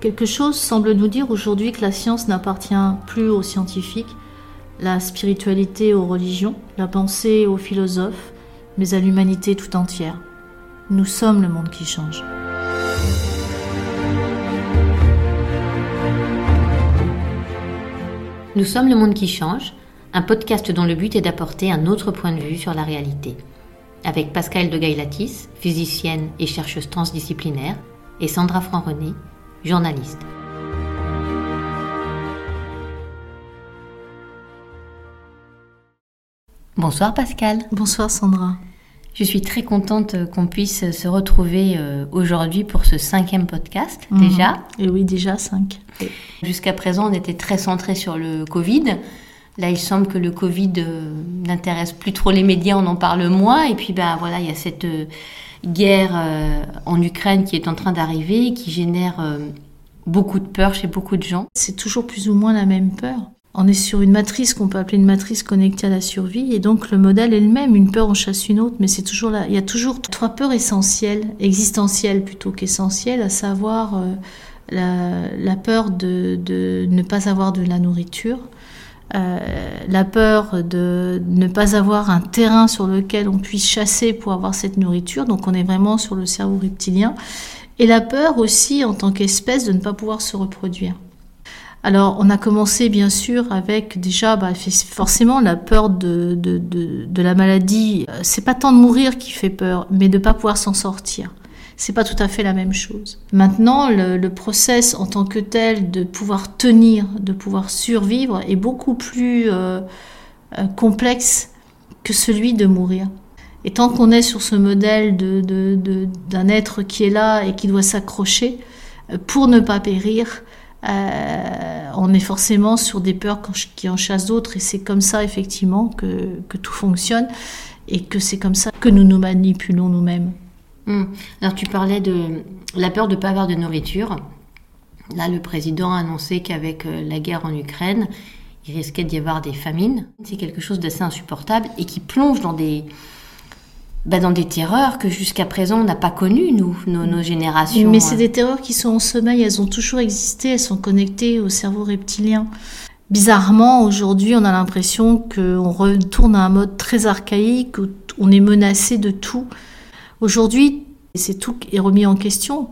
Quelque chose semble nous dire aujourd'hui que la science n'appartient plus aux scientifiques, la spiritualité aux religions, la pensée aux philosophes, mais à l'humanité tout entière. Nous sommes le monde qui change. Nous sommes le monde qui change, un podcast dont le but est d'apporter un autre point de vue sur la réalité. Avec Pascal de Gailatis, physicienne et chercheuse transdisciplinaire, et Sandra Franc-René, journaliste. Bonsoir Pascal. Bonsoir Sandra. Je suis très contente qu'on puisse se retrouver euh, aujourd'hui pour ce cinquième podcast Mhm. déjà. Et oui, déjà 5. Jusqu'à présent, on était très centré sur le Covid. Là, il semble que le Covid euh, n'intéresse plus trop les médias, on en parle moins. Et puis, ben voilà, il y a cette euh, guerre euh, en Ukraine qui est en train d'arriver, qui génère beaucoup de peur chez beaucoup de gens. C'est toujours plus ou moins la même peur. On est sur une matrice qu'on peut appeler une matrice connectée à la survie, et donc le modèle est le même. Une peur en chasse une autre, mais c'est toujours là. Il y a toujours trois peurs essentielles, existentielles plutôt qu'essentielles, à savoir la, peur de ne pas avoir de la nourriture, euh, la peur de ne pas avoir un terrain sur lequel on puisse chasser pour avoir cette nourriture. Donc on est vraiment sur le cerveau reptilien. Et la peur aussi en tant qu'espèce de ne pas pouvoir se reproduire. Alors, on a commencé bien sûr avec déjà bah, forcément la peur de, de, de, la maladie. Euh, C'est pas tant de mourir qui fait peur, mais de pas pouvoir s'en sortir. C'est pas tout à fait la même chose. Maintenant, le, le process en tant que tel de pouvoir tenir, de pouvoir survivre est beaucoup plus euh, euh, complexe que celui de mourir. Et tant qu'on est sur ce modèle d'un être qui est là et qui doit s'accrocher euh, pour ne pas périr, on est forcément sur des peurs qui en chassent d'autres et c'est comme ça effectivement que, tout fonctionne et que c'est comme ça que nous nous manipulons nous-mêmes. Hum. Alors tu parlais de la peur de ne pas avoir de nourriture. Là, le président a annoncé qu'avec euh, la guerre en Ukraine, il risquait d'y avoir des famines. C'est quelque chose d'assez insupportable et qui plonge dans des, bah, dans des terreurs que jusqu'à présent on n'a pas connues, nous, nos, nos générations. Mais c'est des terreurs qui sont en sommeil, elles ont toujours existé, elles sont connectées au cerveau reptilien. Bizarrement, aujourd'hui, on a l'impression qu'on retourne à un mode très archaïque, où on est menacé de tout. Aujourd'hui, c'est tout est remis en question.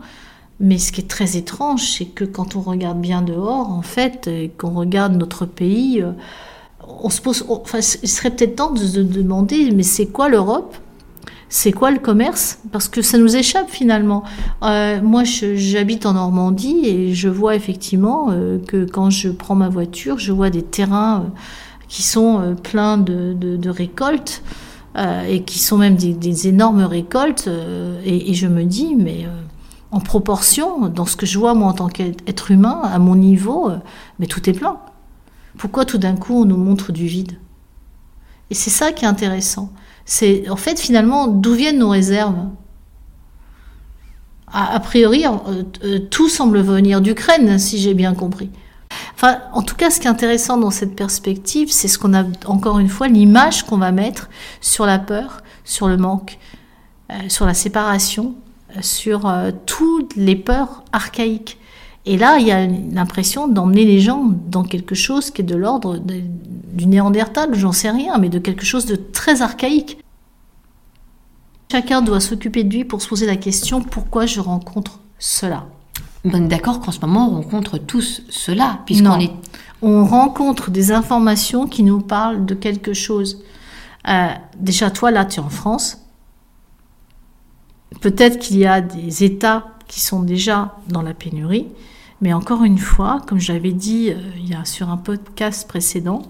Mais ce qui est très étrange, c'est que quand on regarde bien dehors, en fait, qu'on regarde notre pays, on se pose, enfin, il serait peut-être temps de se demander, mais c'est quoi l'Europe? C'est quoi le commerce? Parce que ça nous échappe finalement. Euh, moi, j'habite en Normandie et je vois effectivement euh, que quand je prends ma voiture, je vois des terrains euh, qui sont pleins de récoltes et qui sont même des, énormes récoltes. Et, et, je me dis, mais en proportion, dans ce que je vois moi en tant qu'être humain, à mon niveau, mais tout est plein. Pourquoi tout d'un coup on nous montre du vide? Et c'est ça qui est intéressant c'est en fait finalement d'où viennent nos réserves? A, priori, euh, euh, tout semble venir d'Ukraine, si j'ai bien compris. Enfin, en tout cas, ce qui est intéressant dans cette perspective, c'est ce qu'on a encore une fois l'image qu'on va mettre sur la peur, sur le manque, euh, sur la séparation, euh, sur toutes les peurs archaïques. Et là, il y a l'impression d'emmener les gens dans quelque chose qui est de l'ordre du néandertal, j'en sais rien, mais de quelque chose de très archaïque. Chacun doit s'occuper de lui pour se poser la question pourquoi je rencontre cela? Bon, D'accord qu'en ce moment on rencontre tous cela, puisqu'on est. On rencontre des informations qui nous parlent de quelque chose. Euh, déjà, toi, là, tu es en France. Peut-être qu'il y a des États qui sont déjà dans la pénurie. Mais encore une fois, comme j'avais dit euh, il y a sur un podcast précédent,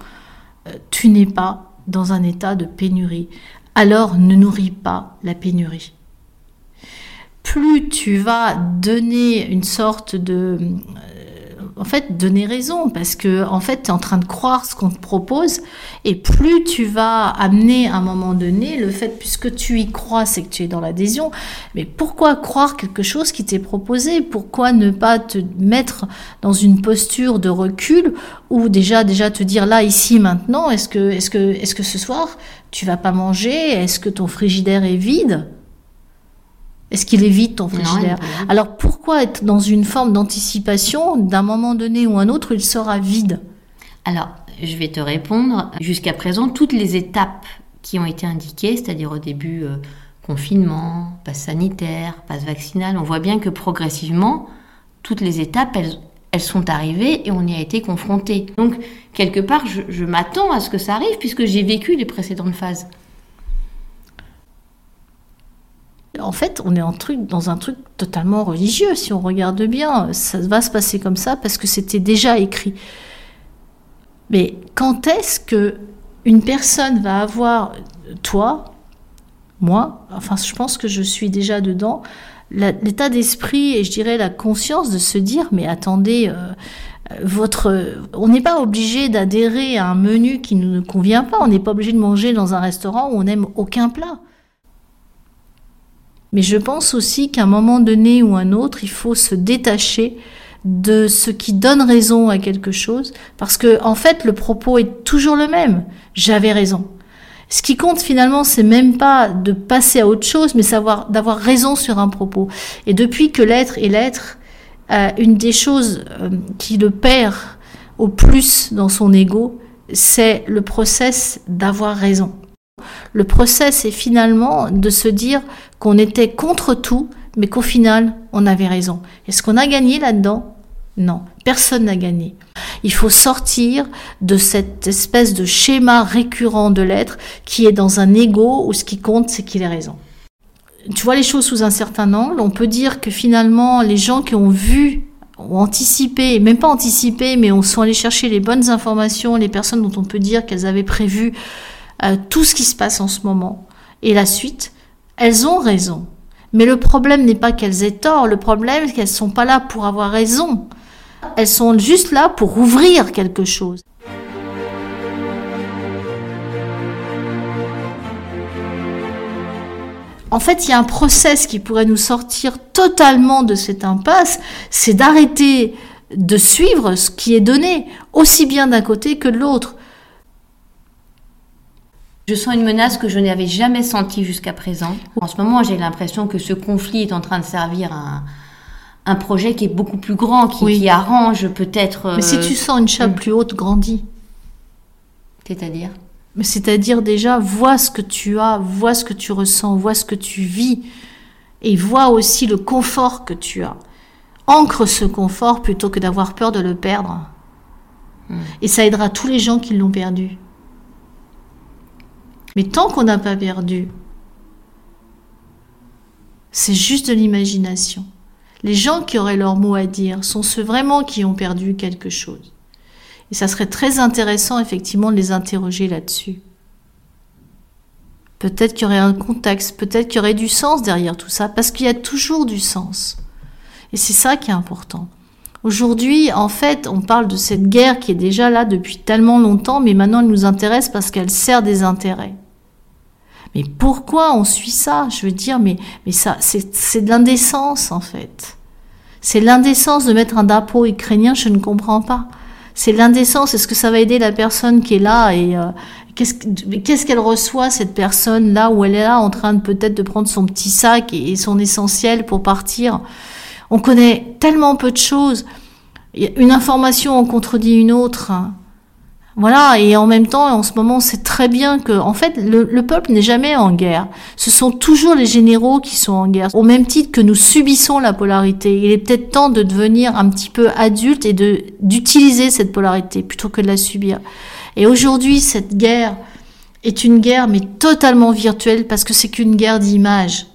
euh, tu n'es pas dans un état de pénurie. Alors ne nourris pas la pénurie. Plus tu vas donner une sorte de... Euh, en fait, donner raison, parce que en fait, tu es en train de croire ce qu'on te propose, et plus tu vas amener à un moment donné le fait, puisque tu y crois, c'est que tu es dans l'adhésion, mais pourquoi croire quelque chose qui t'est proposé? Pourquoi ne pas te mettre dans une posture de recul, ou déjà, déjà te dire là, ici, maintenant, est-ce que, est-ce que, est-ce que ce soir, tu vas pas manger? Est-ce que ton frigidaire est vide? Est-ce qu'il est vide ton Non, frigidaire vide. Alors pourquoi être dans une forme d'anticipation d'un moment donné ou un autre il sera vide? Alors, je vais te répondre. Jusqu'à présent, toutes les étapes qui ont été indiquées, c'est-à-dire au début euh, confinement, passe sanitaire, passe vaccinal, on voit bien que progressivement, toutes les étapes, elles, elles sont arrivées et on y a été confronté. Donc, quelque part, je, je m'attends à ce que ça arrive puisque j'ai vécu les précédentes phases. En fait, on est dans un truc totalement religieux. Si on regarde bien, ça va se passer comme ça parce que c'était déjà écrit. Mais quand est-ce que une personne va avoir, toi, moi, enfin, je pense que je suis déjà dedans, l'état d'esprit et je dirais la conscience de se dire, mais attendez, euh, votre, on n'est pas obligé d'adhérer à un menu qui ne nous convient pas. On n'est pas obligé de manger dans un restaurant où on n'aime aucun plat. Mais je pense aussi qu'à un moment donné ou un autre, il faut se détacher de ce qui donne raison à quelque chose, parce que en fait, le propos est toujours le même. J'avais raison. Ce qui compte finalement, c'est même pas de passer à autre chose, mais savoir d'avoir raison sur un propos. Et depuis que l'être est l'être, euh, une des choses euh, qui le perd au plus dans son ego, c'est le process d'avoir raison. Le process est finalement de se dire qu'on était contre tout, mais qu'au final, on avait raison. Est-ce qu'on a gagné là-dedans? Non, personne n'a gagné. Il faut sortir de cette espèce de schéma récurrent de l'être qui est dans un ego où ce qui compte, c'est qu'il ait raison. Tu vois les choses sous un certain angle. On peut dire que finalement, les gens qui ont vu ont anticipé, même pas anticipé, mais on sont allés chercher les bonnes informations, les personnes dont on peut dire qu'elles avaient prévu tout ce qui se passe en ce moment et la suite, elles ont raison. Mais le problème n'est pas qu'elles aient tort, le problème c'est qu'elles sont pas là pour avoir raison. Elles sont juste là pour ouvrir quelque chose. En fait, il y a un process qui pourrait nous sortir totalement de cette impasse, c'est d'arrêter de suivre ce qui est donné, aussi bien d'un côté que de l'autre. Je sens une menace que je n'avais jamais sentie jusqu'à présent. En ce moment, j'ai l'impression que ce conflit est en train de servir un, un projet qui est beaucoup plus grand, qui, Oui. qui arrange peut-être. Mais si euh, tu sens une chape mm. plus haute, grandis. C'est-à-dire? Mais c'est-à-dire déjà, vois ce que tu as, vois ce que tu ressens, vois ce que tu vis, et vois aussi le confort que tu as. Ancre ce confort plutôt que d'avoir peur de le perdre. Mm. Et ça aidera tous les gens qui l'ont perdu. Mais tant qu'on n'a pas perdu, c'est juste de l'imagination. Les gens qui auraient leur mot à dire sont ceux vraiment qui ont perdu quelque chose. Et ça serait très intéressant effectivement de les interroger là-dessus. Peut-être qu'il y aurait un contexte, peut-être qu'il y aurait du sens derrière tout ça, parce qu'il y a toujours du sens. Et c'est ça qui est important. Aujourd'hui, en fait, on parle de cette guerre qui est déjà là depuis tellement longtemps, mais maintenant elle nous intéresse parce qu'elle sert des intérêts. Mais pourquoi on suit ça? Je veux dire, mais, mais ça, c'est de l'indécence en fait. C'est l'indécence de mettre un drapeau ukrainien, je ne comprends pas. C'est l'indécence. Est-ce que ça va aider la personne qui est là et euh, qu'est-ce qu'elle reçoit cette personne là où elle est là en train peut-être de prendre son petit sac et, son essentiel pour partir? On connaît tellement peu de choses. Une information en contredit une autre. Voilà, et en même temps, en ce moment, on sait très bien que, en fait, le, le peuple n'est jamais en guerre. Ce sont toujours les généraux qui sont en guerre, au même titre que nous subissons la polarité. Il est peut-être temps de devenir un petit peu adulte et de d'utiliser cette polarité plutôt que de la subir. Et aujourd'hui, cette guerre est une guerre, mais totalement virtuelle, parce que c'est qu'une guerre d'image.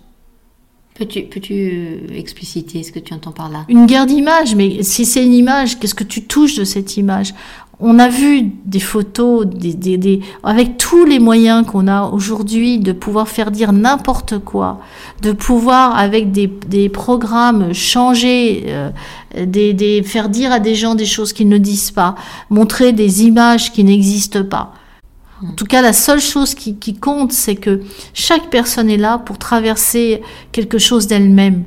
Peux-tu peux-tu euh, expliciter ce que tu entends par là? Une guerre d'image, mais si c'est une image, qu'est-ce que tu touches de cette image? On a vu des photos, des, des, des- avec tous les moyens qu'on a aujourd'hui de pouvoir faire dire n'importe quoi, de pouvoir avec des, des programmes changer, euh, des, des, faire dire à des gens des choses qu'ils ne disent pas, montrer des images qui n'existent pas. En tout cas, la seule chose qui, qui compte, c'est que chaque personne est là pour traverser quelque chose d'elle-même.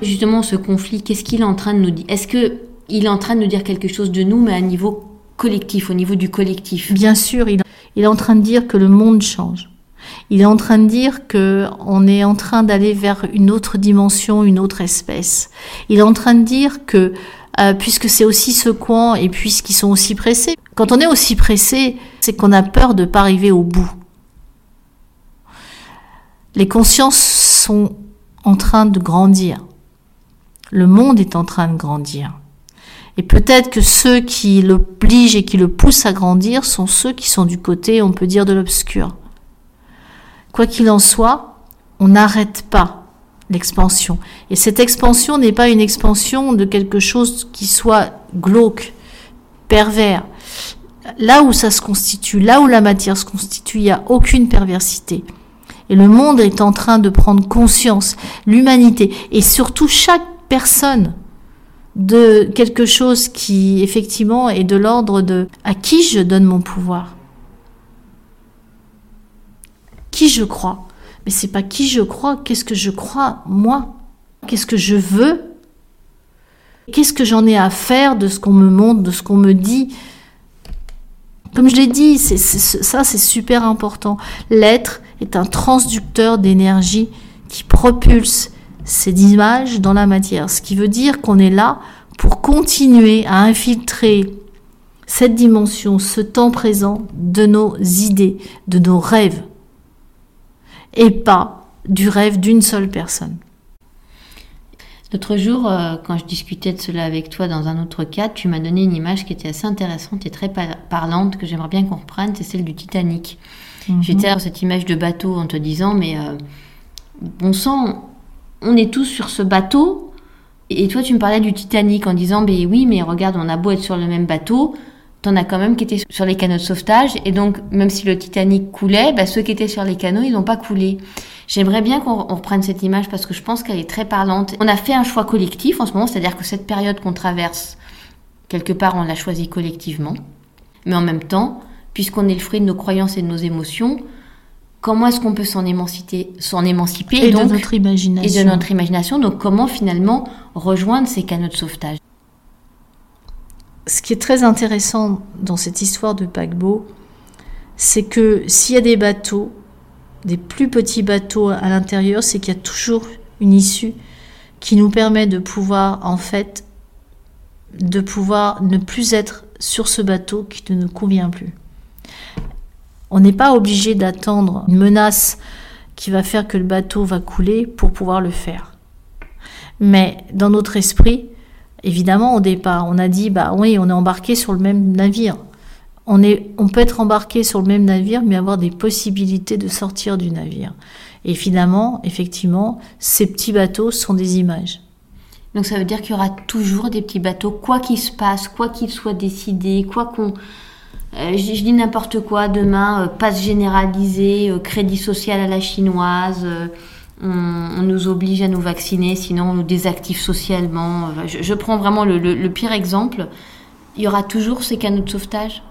Justement, ce conflit, qu'est-ce qu'il est en train de nous dire Est-ce que il est en train de nous dire quelque chose de nous, mais à un niveau collectif, au niveau du collectif? Bien sûr, il, est en train de dire que le monde change. Il est en train de dire que on est en train d'aller vers une autre dimension, une autre espèce. Il est en train de dire que euh, puisque c'est aussi secouant et puisqu'ils sont aussi pressés. Quand on est aussi pressé, c'est qu'on a peur de pas arriver au bout. Les consciences sont en train de grandir. Le monde est en train de grandir. Et peut-être que ceux qui l'obligent et qui le poussent à grandir sont ceux qui sont du côté, on peut dire, de l'obscur. Quoi qu'il en soit, on n'arrête pas l'expansion. Et cette expansion n'est pas une expansion de quelque chose qui soit glauque, pervers. Là où ça se constitue, là où la matière se constitue, il n'y a aucune perversité. Et le monde est en train de prendre conscience, l'humanité, et surtout chaque personne, de quelque chose qui effectivement est de l'ordre de à qui je donne mon pouvoir? Qui je crois? Mais c'est pas qui je crois, qu'est-ce que je crois moi? Qu'est-ce que je veux? Qu'est-ce que j'en ai à faire de ce qu'on me montre, de ce qu'on me dit? Comme je l'ai dit, ça c'est super important. L'être est un transducteur d'énergie qui propulse ces images dans la matière. Ce qui veut dire qu'on est là pour continuer à infiltrer cette dimension, ce temps présent de nos idées, de nos rêves, et pas du rêve d'une seule personne. L'autre jour, euh, quand je discutais de cela avec toi dans un autre cadre, tu m'as donné une image qui était assez intéressante et très parlante que j'aimerais bien qu'on reprenne, c'est celle du Titanic. Mhm. J'étais à cette image de bateau en te disant, mais euh, bon sang, on est tous sur ce bateau. Et toi, tu me parlais du Titanic en disant, ben oui, mais regarde, on a beau être sur le même bateau, t'en as quand même qui étaient sur les canaux de sauvetage. Et donc, même si le Titanic coulait, ben, ceux qui étaient sur les canaux, ils n'ont pas coulé. J'aimerais bien qu'on reprenne cette image parce que je pense qu'elle est très parlante. On a fait un choix collectif en ce moment, c'est-à-dire que cette période qu'on traverse, quelque part, on l'a choisie collectivement. Mais en même temps, puisqu'on est le fruit de nos croyances et de nos émotions, comment est-ce qu'on peut s'en émanciper, s'en émanciper et, de notre imagination. Et de notre imagination. Donc comment finalement rejoindre ces canaux de sauvetage? Ce qui est très intéressant dans cette histoire de paquebot, c'est que s'il y a des bateaux, des plus petits bateaux à l'intérieur, c'est qu'il y a toujours une issue qui nous permet de pouvoir en fait de pouvoir ne plus être sur ce bateau qui ne nous convient plus. On n'est pas obligé d'attendre une menace qui va faire que le bateau va couler pour pouvoir le faire. Mais dans notre esprit, évidemment, au départ, on a dit, bah oui, on est embarqué sur le même navire. On, est, on peut être embarqué sur le même navire, mais avoir des possibilités de sortir du navire. Et finalement, effectivement, ces petits bateaux sont des images. Donc ça veut dire qu'il y aura toujours des petits bateaux, quoi qu'il se passe, quoi qu'il soit décidé, quoi qu'on euh, je, dis n'importe quoi demain, euh, passe généralisé, euh, crédit social à la chinoise, on, nous oblige à nous vacciner, sinon on nous désactive socialement. Je, prends vraiment le, pire exemple. Il y aura toujours ces canaux de sauvetage?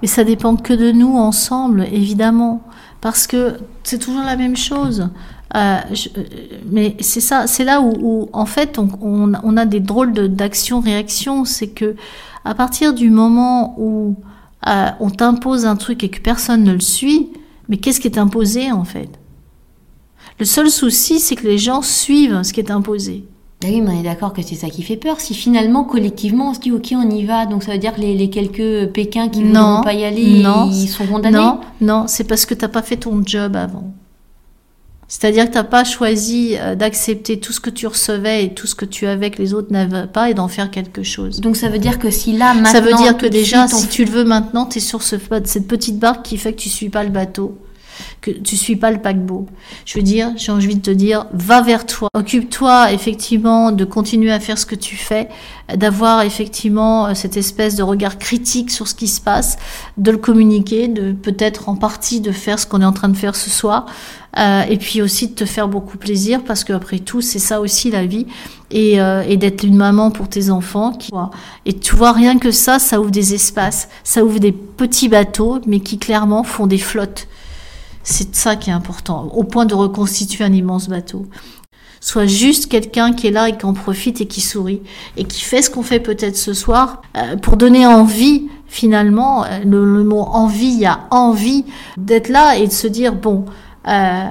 Mais ça dépend que de nous ensemble, évidemment. Parce que c'est toujours la même chose. mais c'est ça, c'est là où, en fait on, on, a des drôles d'action-réaction. C'est que à partir du moment où euh, on t'impose un truc et que personne ne le suit, mais qu'est-ce qui est imposé en fait? Le seul souci, c'est que les gens suivent ce qui est imposé. Ah oui, mais on est d'accord que c'est ça qui fait peur. Si finalement, collectivement, on se dit, OK, on y va, donc ça veut dire que les, quelques Pékins qui ne vont pas y aller, ils sont condamnés? Non, non, c'est parce que tu n'as pas fait ton job avant. C'est-à-dire que tu n'as pas choisi euh, d'accepter tout ce que tu recevais et tout ce que tu avais que les autres n'avaient pas et d'en faire quelque chose. Donc ça veut dire que si là, maintenant... Ça veut dire que déjà, si tu le veux maintenant, tu es sur ce, cette petite barque qui fait que tu suis pas le bateau que tu suis pas le paquebot. Je veux dire, j'ai envie de te dire, va vers toi. Occupe-toi effectivement de continuer à faire ce que tu fais, d'avoir effectivement euh, cette espèce de regard critique sur ce qui se passe, de le communiquer, de peut-être en partie de faire ce qu'on est en train de faire ce soir, euh, et puis aussi de te faire beaucoup plaisir parce qu'après tout, c'est ça aussi la vie, et, euh, et d'être une maman pour tes enfants. Qui, et tu vois, rien que ça, ça ouvre des espaces, ça ouvre des petits bateaux, mais qui clairement font des flottes. C'est ça qui est important, au point de reconstituer un immense bateau. Soit juste quelqu'un qui est là et qui en profite et qui sourit et qui fait ce qu'on fait peut-être ce soir euh, pour donner envie finalement, euh, le, mot envie, il y a envie d'être là et de se dire, bon, euh,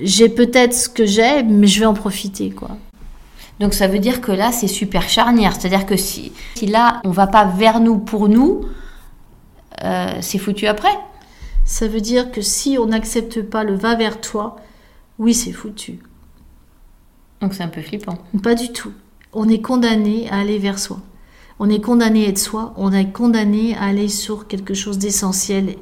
j'ai peut-être ce que j'ai, mais je vais en profiter, quoi. Donc ça veut dire que là, c'est super charnière. C'est-à-dire que si, si, là, on va pas vers nous pour nous, c'est foutu après. Ça veut dire que si on n'accepte pas le va vers toi, oui, c'est foutu. Donc c'est un peu flippant. Pas du tout. On est condamné à aller vers soi. On est condamné à être soi. On est condamné à aller sur quelque chose d'essentiel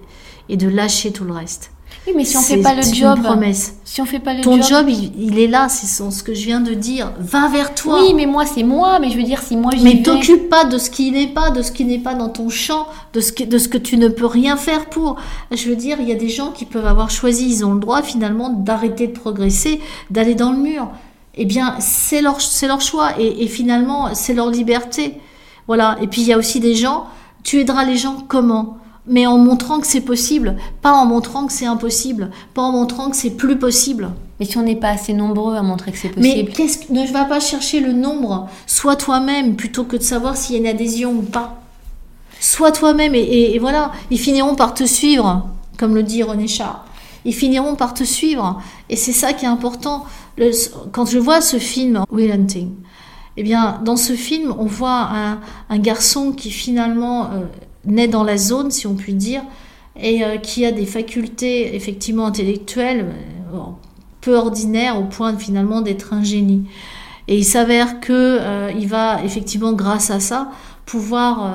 et de lâcher tout le reste. Oui, mais si on fait pas le job, une promesse. Si on fait pas le Ton job, il, est là, c'est ce que je viens de dire. Va vers toi. Oui, mais moi c'est moi, mais je veux dire si moi j'y Mais t'occupe pas de ce qui n'est pas, de ce qui n'est pas dans ton champ, de ce que, de ce que tu ne peux rien faire pour. Je veux dire, il y a des gens qui peuvent avoir choisi, ils ont le droit finalement d'arrêter de progresser, d'aller dans le mur. Eh bien, c'est leur, c'est leur choix et, et finalement c'est leur liberté. Voilà. Et puis il y a aussi des gens. Tu aideras les gens comment? Mais en montrant que c'est possible, pas en montrant que c'est impossible, pas en montrant que c'est plus possible. Mais si on n'est pas assez nombreux à montrer que c'est possible. Mais qu'est-ce que, ne va pas chercher le nombre, sois toi-même plutôt que de savoir s'il y a une adhésion ou pas. Sois toi-même et, voilà, ils finiront par te suivre, comme le dit René Char. Ils finiront par te suivre et c'est ça qui est important. quand je vois ce film Will Hunting, eh bien, dans ce film, on voit un, garçon qui finalement euh, naît dans la zone, si on peut dire, et euh, qui a des facultés effectivement intellectuelles euh, peu ordinaires au point finalement d'être un génie. Et il s'avère que euh, il va effectivement, grâce à ça, pouvoir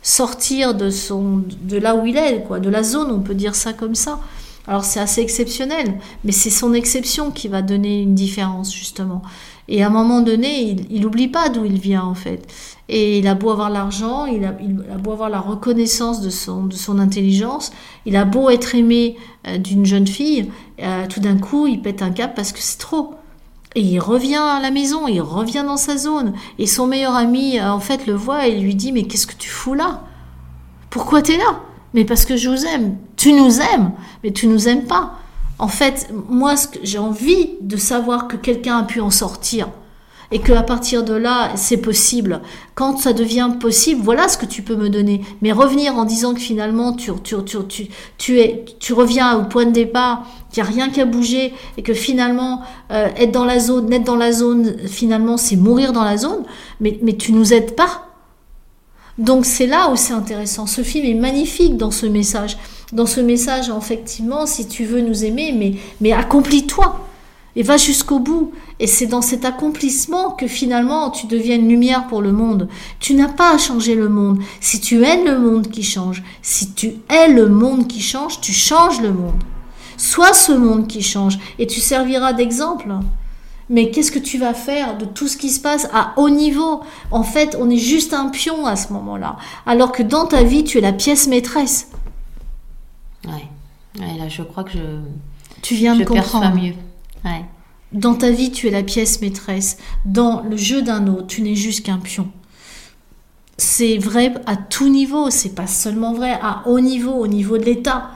sortir de son, de là où il est, quoi, de la zone, on peut dire ça comme ça. Alors c'est assez exceptionnel, mais c'est son exception qui va donner une différence justement. Et à un moment donné, il n'oublie pas d'où il vient en fait. Et il a beau avoir l'argent, il a, beau avoir la reconnaissance de son, intelligence, il a beau être aimé euh, d'une jeune fille, euh, tout d'un coup, il pète un cap parce que c'est trop. Et il revient à la maison, il revient dans sa zone. Et son meilleur ami, euh, en fait, le voit et lui dit Mais qu'est-ce que tu fous là? Pourquoi tu es là? Mais parce que je vous aime. Tu nous aimes, mais tu nous aimes pas. En fait, moi, j'ai envie de savoir que quelqu'un a pu en sortir et qu'à partir de là, c'est possible. Quand ça devient possible, voilà ce que tu peux me donner. Mais revenir en disant que finalement, tu, tu, tu, tu, es, tu reviens au point de départ, qu'il n'y a rien qu'à bouger, et que finalement, euh, être dans la zone, être dans la zone, finalement, c'est mourir dans la zone, mais, mais tu nous aides pas. Donc c'est là où c'est intéressant. Ce film est magnifique dans ce message. Dans ce message, effectivement, si tu veux nous aimer, mais, mais accomplis-toi et va jusqu'au bout. Et c'est dans cet accomplissement que finalement tu deviens une lumière pour le monde. Tu n'as pas à changer le monde. Si tu aimes le monde qui change, si tu es le monde qui change, tu changes le monde. Sois ce monde qui change et tu serviras d'exemple. Mais qu'est-ce que tu vas faire de tout ce qui se passe à haut niveau? En fait, on est juste un pion à ce moment-là. Alors que dans ta vie, tu es la pièce maîtresse. Ouais. là, je crois que je. Tu viens de comprendre. mieux. Dans ta vie, tu es la pièce maîtresse. Dans le jeu d'un autre, tu n'es juste qu'un pion. C'est vrai à tout niveau, c'est pas seulement vrai à haut niveau, au niveau de l'État.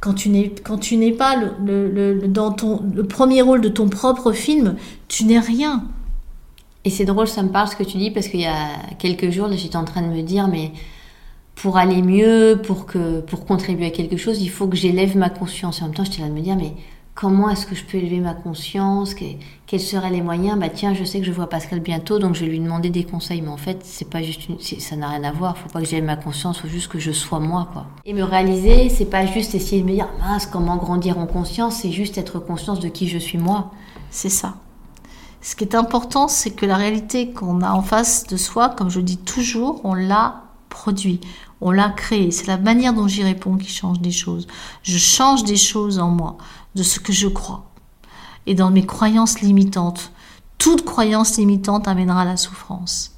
Quand tu n'es quand tu n'es pas le, dans ton le premier rôle de ton propre film, tu n'es rien. Et c'est drôle, ça me parle ce que tu dis parce qu'il y a quelques jours, j'étais en train de me dire, mais pour aller mieux, pour que pour contribuer à quelque chose, il faut que j'élève ma conscience. Et en même temps, j'étais là de me dire, mais comment est-ce que je peux élever ma conscience Quels seraient les moyens? Bah tiens, je sais que je vois Pascal bientôt, donc je vais lui demander des conseils. Mais en fait, c'est pas juste ça n'a rien à voir. Faut pas que j'aille ma conscience, faut juste que je sois moi, quoi. Et me réaliser, c'est pas juste essayer de me dire mince, comment grandir en conscience. C'est juste être conscience de qui je suis moi. C'est ça. Ce qui est important, c'est que la réalité qu'on a en face de soi, comme je dis toujours, on l'a produit, on l'a créé. C'est la manière dont j'y réponds qui change des choses. Je change des choses en moi de ce que je crois et dans mes croyances limitantes. Toute croyance limitante amènera à la souffrance.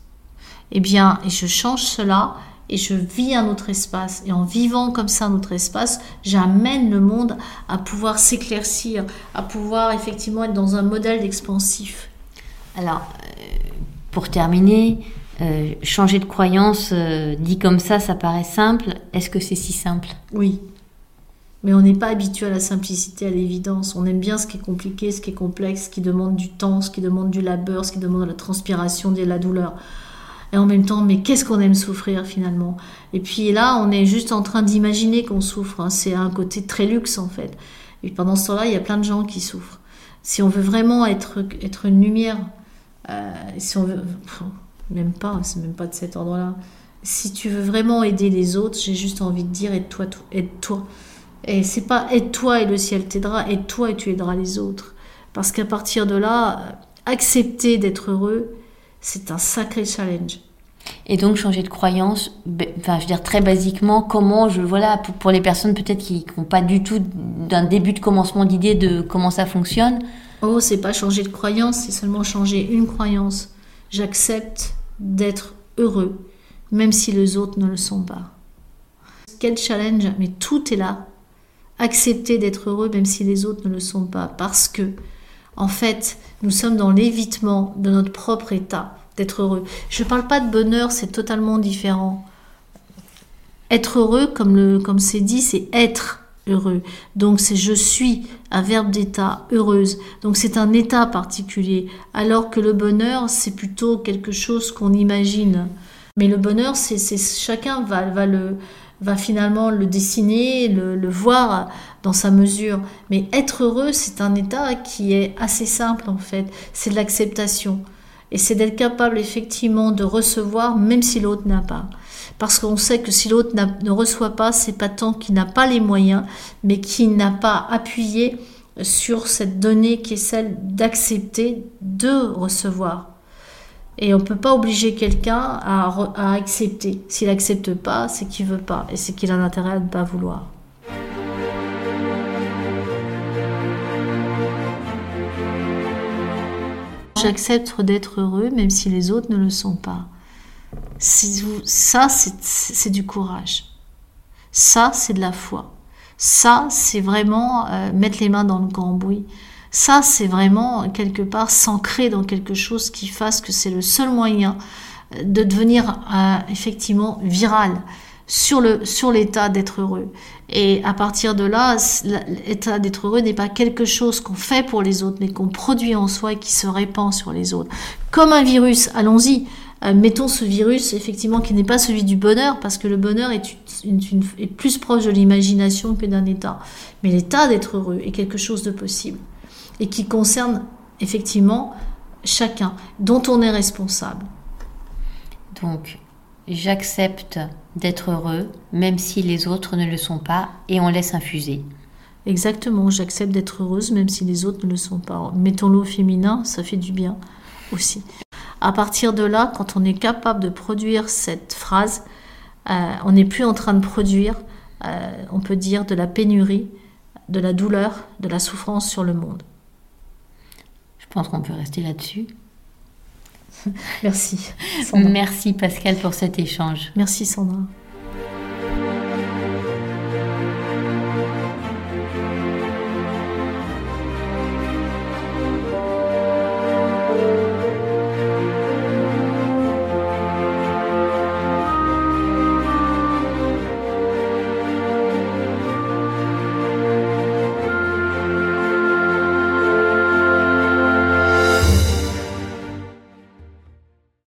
Eh bien, et je change cela et je vis un autre espace. Et en vivant comme ça un autre espace, j'amène le monde à pouvoir s'éclaircir, à pouvoir effectivement être dans un modèle d'expansif. Alors, euh, pour terminer, euh, changer de croyance, euh, dit comme ça, ça paraît simple. Est-ce que c'est si simple? Oui. Mais on n'est pas habitué à la simplicité, à l'évidence. On aime bien ce qui est compliqué, ce qui est complexe, ce qui demande du temps, ce qui demande du labeur, ce qui demande de la transpiration, de la douleur. Et en même temps, mais qu'est-ce qu'on aime souffrir finalement? Et puis là, on est juste en train d'imaginer qu'on souffre. Hein. C'est un côté très luxe en fait. Et pendant ce temps-là, il y a plein de gens qui souffrent. Si on veut vraiment être, être une lumière, euh, si on veut, même pas, c'est même pas de cet ordre-là. Si tu veux vraiment aider les autres, j'ai juste envie de dire aide-toi, aide-toi. Et c'est pas aide-toi et le ciel t'aidera, aide-toi et tu aideras les autres. Parce qu'à partir de là, accepter d'être heureux, c'est un sacré challenge. Et donc changer de croyance, enfin je veux dire très basiquement, comment je voilà pour, pour les personnes peut-être qui n'ont pas du tout d'un début de commencement d'idée de comment ça fonctionne. Oh, c'est pas changer de croyance, c'est seulement changer une croyance. J'accepte d'être heureux, même si les autres ne le sont pas. Quel challenge, mais tout est là. Accepter d'être heureux, même si les autres ne le sont pas, parce que en fait, nous sommes dans l'évitement de notre propre état d'être heureux. Je ne parle pas de bonheur, c'est totalement différent. Être heureux, comme comme c'est dit, c'est être Donc c'est je suis, un verbe d'état, heureuse. Donc c'est un état particulier. Alors que le bonheur, c'est plutôt quelque chose qu'on imagine. Mais le bonheur, c'est chacun va, va le va finalement le dessiner, le, le, voir dans sa mesure. Mais être heureux, c'est un état qui est assez simple en fait. C'est de l'acceptation. Et c'est d'être capable effectivement de recevoir même si l'autre n'a pas. Parce qu'on sait que si l'autre ne reçoit pas, c'est pas tant qu'il n'a pas les moyens, mais qu'il n'a pas appuyé sur cette donnée qui est celle d'accepter de recevoir. Et on ne peut pas obliger quelqu'un à, accepter. S'il n'accepte pas, c'est qu'il veut pas. Et c'est qu'il a intérêt à ne pas vouloir. J'accepte d'être heureux même si les autres ne le sont pas. Ça, c'est du courage. Ça, c'est de la foi. Ça, c'est vraiment euh, mettre les mains dans le cambouis. Ça, c'est vraiment quelque part s'ancrer dans quelque chose qui fasse que c'est le seul moyen euh, de devenir euh, effectivement viral sur sur l'état d'être heureux. Et à partir de là, l'état d'être heureux n'est pas quelque chose qu'on fait pour les autres, mais qu'on produit en soi et qui se répand sur les autres. Comme un virus, allons-y. Euh, mettons ce virus, effectivement, qui n'est pas celui du bonheur, parce que le bonheur est, est plus proche de l'imagination que d'un état. Mais l'état d'être heureux est quelque chose de possible et qui concerne effectivement chacun, dont on est responsable. Donc, j'accepte d'être heureux, même si les autres ne le sont pas, et on laisse infuser. Exactement, j'accepte d'être heureuse, même si les autres ne le sont pas. Mettons-le au féminin, ça fait du bien aussi. À partir de là, quand on est capable de produire cette phrase, euh, on n'est plus en train de produire, euh, on peut dire, de la pénurie, de la douleur, de la souffrance sur le monde. Je pense qu'on peut rester là-dessus. Merci. Merci Pascal pour cet échange. Merci Sandra.